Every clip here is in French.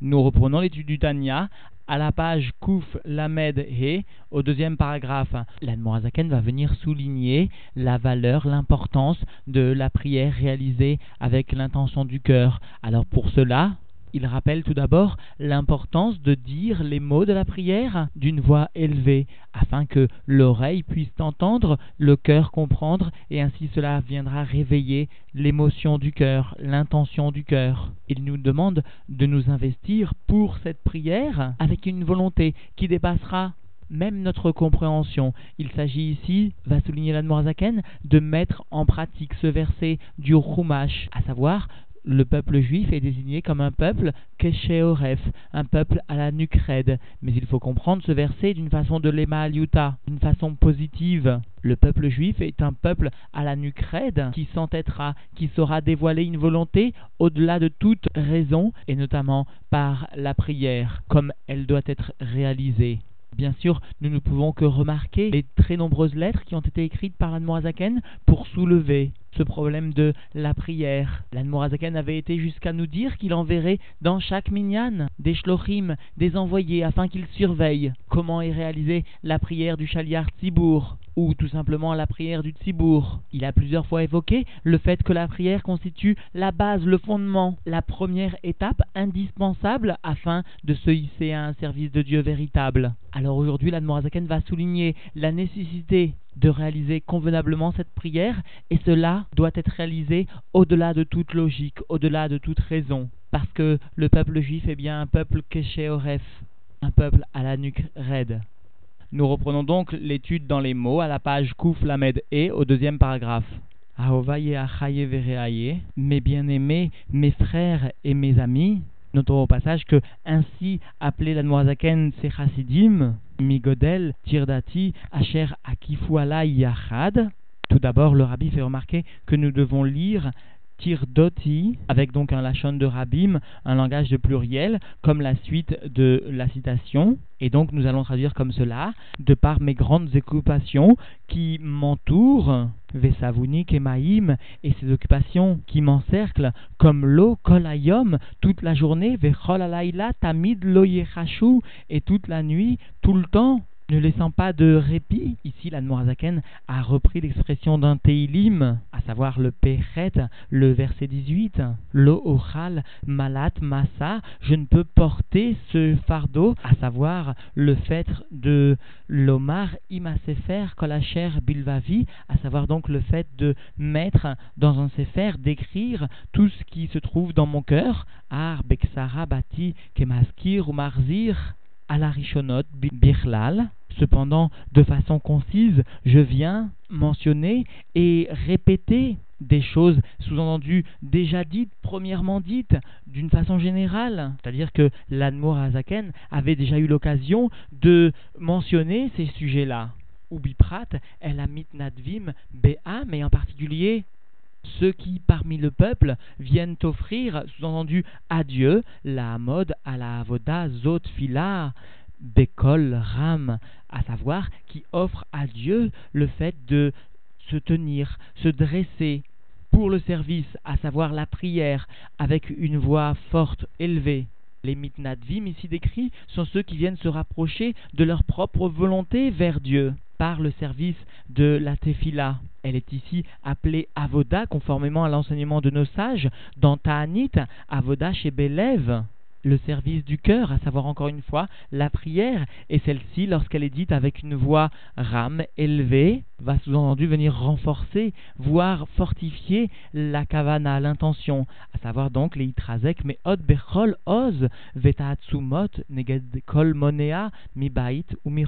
Nous reprenons l'étude du Tanya à la page Kouf Lamed He, au deuxième paragraphe. L'Admorazaken va venir souligner la valeur, l'importance de la prière réalisée avec l'intention du cœur. Alors pour cela, il rappelle tout d'abord l'importance de dire les mots de la prière d'une voix élevée, afin que l'oreille puisse entendre, le cœur comprendre, et ainsi cela viendra réveiller l'émotion du cœur, l'intention du cœur. Il nous demande de nous investir pour cette prière avec une volonté qui dépassera même notre compréhension. Il s'agit ici, va souligner l'Admorazaken, de mettre en pratique ce verset du Rumash, à savoir le peuple juif est désigné comme un peuple kesheoref, un peuple à la nuque. Mais il faut comprendre ce verset d'une façon de l'ema aliuta, d'une façon positive. Le peuple juif est un peuple à la nuque qui s'entêtera, qui saura dévoiler une volonté au-delà de toute raison et notamment par la prière, comme elle doit être réalisée. Bien sûr, nous ne pouvons que remarquer les très nombreuses lettres qui ont été écrites par l'Anmoazaken pour soulever ce problème de la prière. L'Anmorazaken avait été jusqu'à nous dire qu'il enverrait dans chaque minyan des shlochim, des envoyés, afin qu'ils surveillent comment est réalisée la prière du Shaliar Tzibour, ou tout simplement la prière du Tzibour. Il a plusieurs fois évoqué le fait que la prière constitue la base, le fondement, la première étape indispensable afin de se hisser à un service de Dieu véritable. Alors aujourd'hui, l'Anmorazaken va souligner la nécessité de réaliser convenablement cette prière, et cela doit être réalisé au-delà de toute logique, au-delà de toute raison, parce que le peuple juif est bien un peuple keshéoref, un peuple à la nuque raide. Nous reprenons donc l'étude dans les mots à la page Kouf Lamed E au deuxième paragraphe. Mes bien-aimés, mes frères et mes amis, Notons au passage que ainsi appelé la Noazaken Sechasidim, Migodel, Tirdati, Asher Akifuala Yachad. Tout d'abord, le rabbi fait remarquer que nous devons lire Tirdoti, avec donc un lachon de rabim, un langage de pluriel, comme la suite de la citation. Et donc nous allons traduire comme cela, de par mes grandes occupations qui m'entourent, Vesavounik et et ces occupations qui m'encerclent, comme l'eau, Kolayom, toute la journée, Vechol Tamid Lo et toute la nuit, tout le temps, ne laissant pas de répit, ici la Noirzaken a repris l'expression d'un Teilim, à savoir le Pechet, le verset 18. Lo Ochal Malat Massa, je ne peux porter ce fardeau, à savoir le fait de l'Omar Imasefer Kolacher Bilvavi, à savoir donc le fait de mettre dans un sefer, d'écrire tout ce qui se trouve dans mon cœur, Ar Beksara Bati Kemaskir ou Marzir, à la Birlal, Cependant, de façon concise, je viens mentionner et répéter des choses sous-entendues déjà dites, premièrement dites, d'une façon générale. C'est-à-dire que l'Admour Azaken avait déjà eu l'occasion de mentionner ces sujets-là. Ou Biprat, El Amit Nadvim, Bea, mais en particulier ceux qui, parmi le peuple, viennent offrir, sous-entendu, à Dieu, la mode à la avoda zot fila, Bekol Ram, à savoir qui offre à Dieu le fait de se tenir, se dresser pour le service, à savoir la prière, avec une voix forte, élevée. Les mitnadvim ici décrits sont ceux qui viennent se rapprocher de leur propre volonté vers Dieu par le service de la tefila. Elle est ici appelée avoda conformément à l'enseignement de nos sages dans Ta'anit, avoda chez Belev le service du cœur, à savoir encore une fois la prière, et celle-ci, lorsqu'elle est dite avec une voix rame, élevée, va sous-entendu venir renforcer, voire fortifier la kavana, l'intention, à savoir donc les itrazek, mais od bechol oz, vetaatsumot, neged kol monea, mi bait ou mi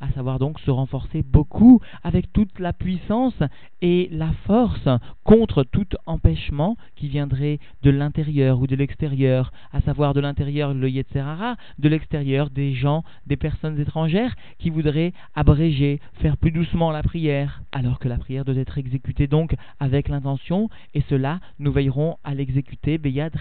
à savoir donc se renforcer beaucoup avec toute la puissance et la force contre tout empêchement qui viendrait de l'intérieur ou de l'extérieur, à savoir de l'intérieur le Yetzerara, de l'extérieur des gens, des personnes étrangères qui voudraient abréger, faire plus doucement la prière, alors que la prière doit être exécutée donc avec l'intention, et cela, nous veillerons à l'exécuter Beyad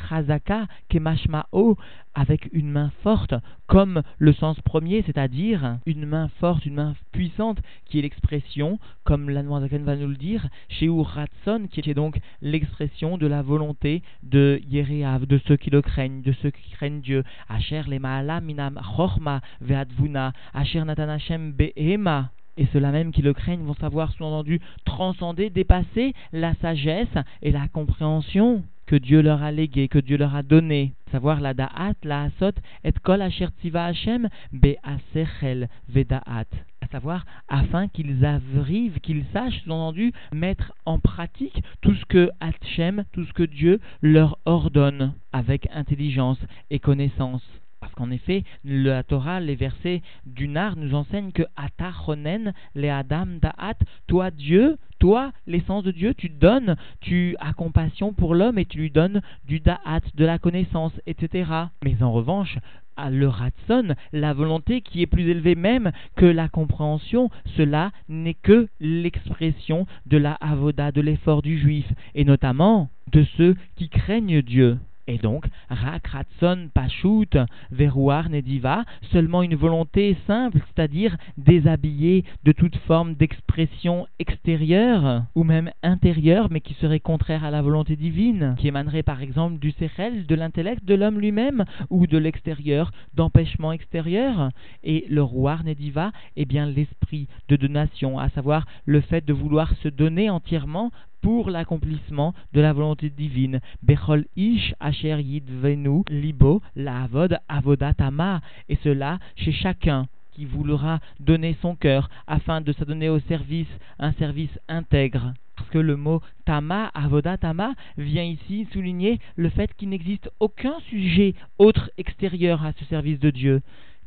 Kemashmao avec une main forte, comme le sens premier, c'est-à-dire une main forte, une main puissante, qui est l'expression, comme l'Anmoisaken va nous le dire, chez Ratson, qui est donc l'expression de la volonté de Yereav, de ceux qui le craignent, de ceux qui craignent Dieu. Asher le minam chorma ve'advuna, asher natanachem be'ema. Et ceux-là même qui le craignent vont savoir, sous-entendu, transcender, dépasser la sagesse et la compréhension que Dieu leur a légué, que Dieu leur a donné. Savoir la da'at, la asot, et kol asher tiva Hashem, be'asechel ve'da'at. À savoir, afin qu'ils arrivent, qu'ils sachent, sous-entendu, mettre en pratique tout ce que Hashem, tout ce que Dieu leur ordonne, avec intelligence et connaissance. Parce qu'en effet, la Torah, les versets du Nar nous enseignent que Atachonen, les Adam Da'at, toi Dieu, toi, l'essence de Dieu, tu donnes, tu as compassion pour l'homme et tu lui donnes du Da'at, de la connaissance, etc. Mais en revanche, à le Ratson, la volonté qui est plus élevée même que la compréhension, cela n'est que l'expression de la avoda, de l'effort du juif, et notamment de ceux qui craignent Dieu. Et donc, Rakratson Pashut Veruar Nediva, seulement une volonté simple, c'est-à-dire déshabillée de toute forme d'expression extérieure ou même intérieure, mais qui serait contraire à la volonté divine, qui émanerait par exemple du Sechel, de l'intellect de l'homme lui-même, ou de l'extérieur, d'empêchement extérieur. Et le Ruar Nediva est bien l'esprit de donation, à savoir le fait de vouloir se donner entièrement pour l'accomplissement de la volonté divine. Bechol ish asher yidvenu libo la avod avodatama. Et cela chez chacun qui voudra donner son cœur afin de s'adonner au service, un service intègre. Parce que le mot tama, avodatama, vient ici souligner le fait qu'il n'existe aucun sujet autre extérieur à ce service de Dieu.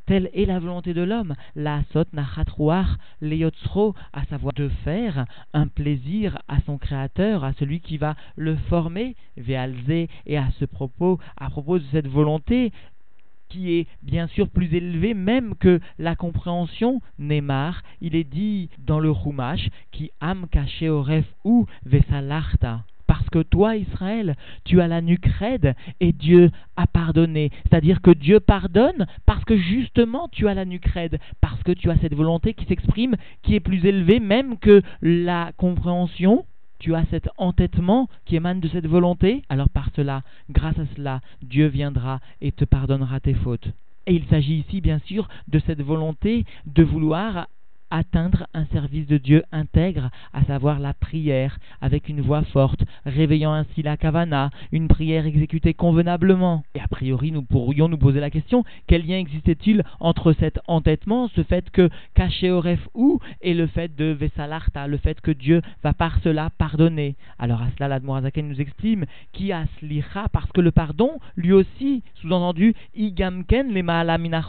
Telle est la volonté de l'homme, la sot nachatruach leyotzro, à savoir de faire un plaisir à son créateur, à celui qui va le former, vealze, et à ce propos, à propos de cette volonté, qui est bien sûr plus élevée même que la compréhension Neymar, il est dit dans le Rumash qui am caché au ref ou vesalarta parce que toi, Israël, tu as la nuque et Dieu a pardonné. C'est-à-dire que Dieu pardonne parce que justement tu as la nuque parce que tu as cette volonté qui s'exprime, qui est plus élevée même que la compréhension. Tu as cet entêtement qui émane de cette volonté. Alors par cela, grâce à cela, Dieu viendra et te pardonnera tes fautes. Et il s'agit ici, bien sûr, de cette volonté de vouloir atteindre un service de Dieu intègre, à savoir la prière, avec une voix forte, réveillant ainsi la kavana, une prière exécutée convenablement. Et a priori, nous pourrions nous poser la question, quel lien existait-il entre cet entêtement, ce fait que caché au ref ou, et le fait de Vesalarta, le fait que Dieu va par cela pardonner? Alors à cela, l'Admorazaken nous exprime, qui a parce que le pardon, lui aussi, sous-entendu, igamken le ma'alamina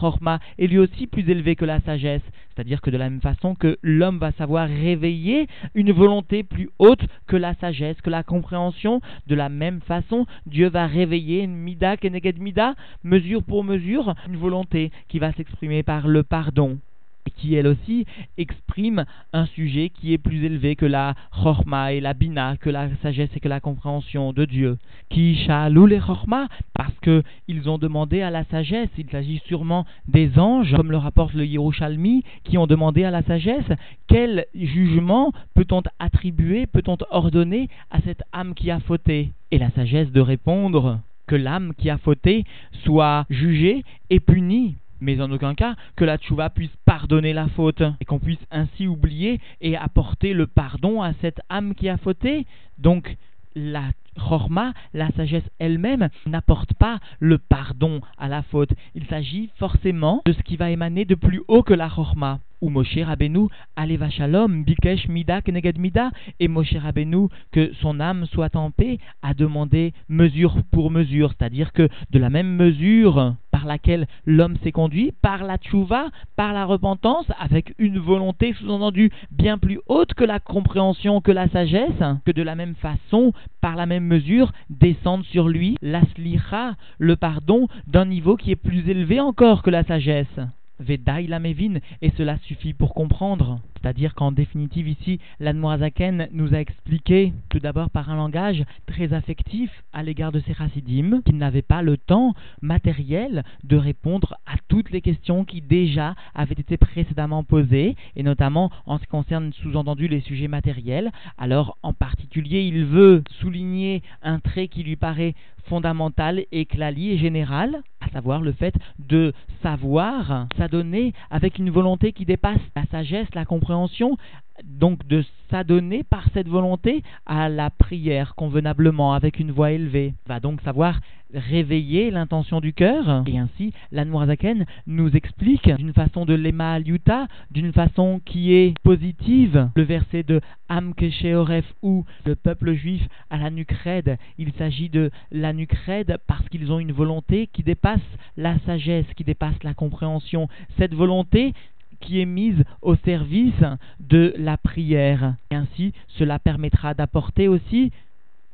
est lui aussi plus élevé que la sagesse. C'est-à-dire que de la même façon que l'homme va savoir réveiller une volonté plus haute que la sagesse, que la compréhension, de la même façon, Dieu va réveiller une mida keneged mida, mesure pour mesure, une volonté qui va s'exprimer par le pardon qui elle aussi exprime un sujet qui est plus élevé que la chorma et la bina, que la sagesse et que la compréhension de Dieu. Qui shalou les chorma? Parce que ils ont demandé à la sagesse. Il s'agit sûrement des anges, comme le rapporte le Yerushalmi, qui ont demandé à la sagesse quel jugement peut-on attribuer, peut-on ordonner à cette âme qui a fauté? Et la sagesse de répondre que l'âme qui a fauté soit jugée et punie mais en aucun cas que la tchouva puisse la faute et qu'on puisse ainsi oublier et apporter le pardon à cette âme qui a fauté. Donc la la sagesse elle-même, n'apporte pas le pardon à la faute. Il s'agit forcément de ce qui va émaner de plus haut que la chorma ou Moshe Rabbeinu, Aleva Shalom, Bikesh Mida Keneged Mida, et Moshe Rabbeinu, que son âme soit en paix, a demandé mesure pour mesure, c'est-à-dire que de la même mesure par laquelle l'homme s'est conduit, par la tchouva, par la repentance, avec une volonté sous-entendue bien plus haute que la compréhension, que la sagesse, que de la même façon, par la même mesure, descendre sur lui la le pardon, d'un niveau qui est plus élevé encore que la sagesse. Vedai la Mévin, et cela suffit pour comprendre. C'est-à-dire qu'en définitive ici, l'Anmoazaken nous a expliqué tout d'abord par un langage très affectif à l'égard de ces chassidim, qui n'avaient pas le temps matériel de répondre à toutes les questions qui déjà avaient été précédemment posées, et notamment en ce qui concerne sous-entendu les sujets matériels. Alors en particulier, il veut souligner un trait qui lui paraît fondamental et clali et général, à savoir le fait de savoir s'adonner avec une volonté qui dépasse la sagesse, la compréhension, donc de s'adonner par cette volonté à la prière convenablement avec une voix élevée. Va donc savoir réveiller l'intention du cœur et ainsi l'Anmoazaken nous explique d'une façon de l'Ema Aliuta, d'une façon qui est positive, le verset de Am Kesheoref ou le peuple juif à la Nucred. Il s'agit de la Nucred parce qu'ils ont une volonté qui dépasse la sagesse, qui dépasse la compréhension. Cette volonté qui est mise au service de la prière. Ainsi, cela permettra d'apporter aussi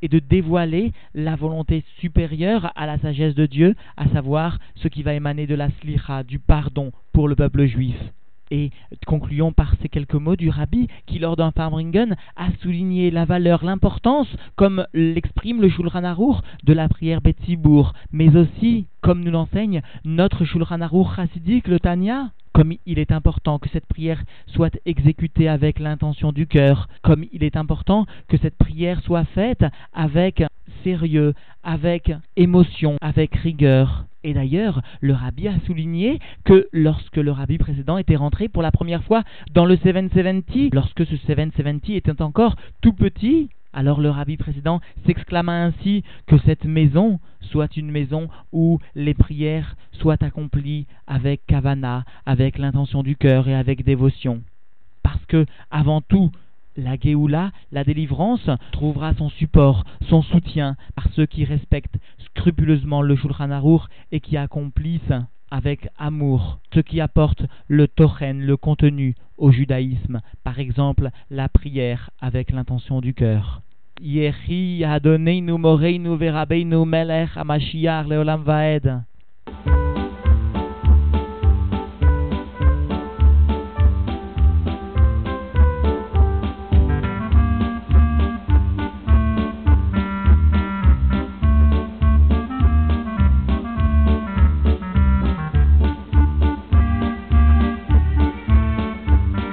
et de dévoiler la volonté supérieure à la sagesse de Dieu, à savoir ce qui va émaner de la slicha, du pardon pour le peuple juif. Et concluons par ces quelques mots du rabbi qui, lors d'un Farbringen, a souligné la valeur, l'importance, comme l'exprime le Shulchan Aruch, de la prière Betzibour, mais aussi, comme nous l'enseigne notre Shulchan Aruch chassidique, le Tanya, comme il est important que cette prière soit exécutée avec l'intention du cœur, comme il est important que cette prière soit faite avec sérieux, avec émotion, avec rigueur. Et d'ailleurs, le rabbi a souligné que lorsque le rabbi précédent était rentré pour la première fois dans le 770, lorsque ce 770 était encore tout petit, alors le rabbi précédent s'exclama ainsi que cette maison soit une maison où les prières soient accomplies avec kavana, avec l'intention du cœur et avec dévotion. Parce que, avant tout, la Géoula, la délivrance, trouvera son support, son soutien par ceux qui respectent scrupuleusement le Shulchan Aruch et qui accomplissent avec amour ce qui apporte le tochen, le contenu au judaïsme, par exemple la prière avec l'intention du cœur. Yehi Adoneinu Moreinu Verabeinu Melech Amashiach Leolam Vaed.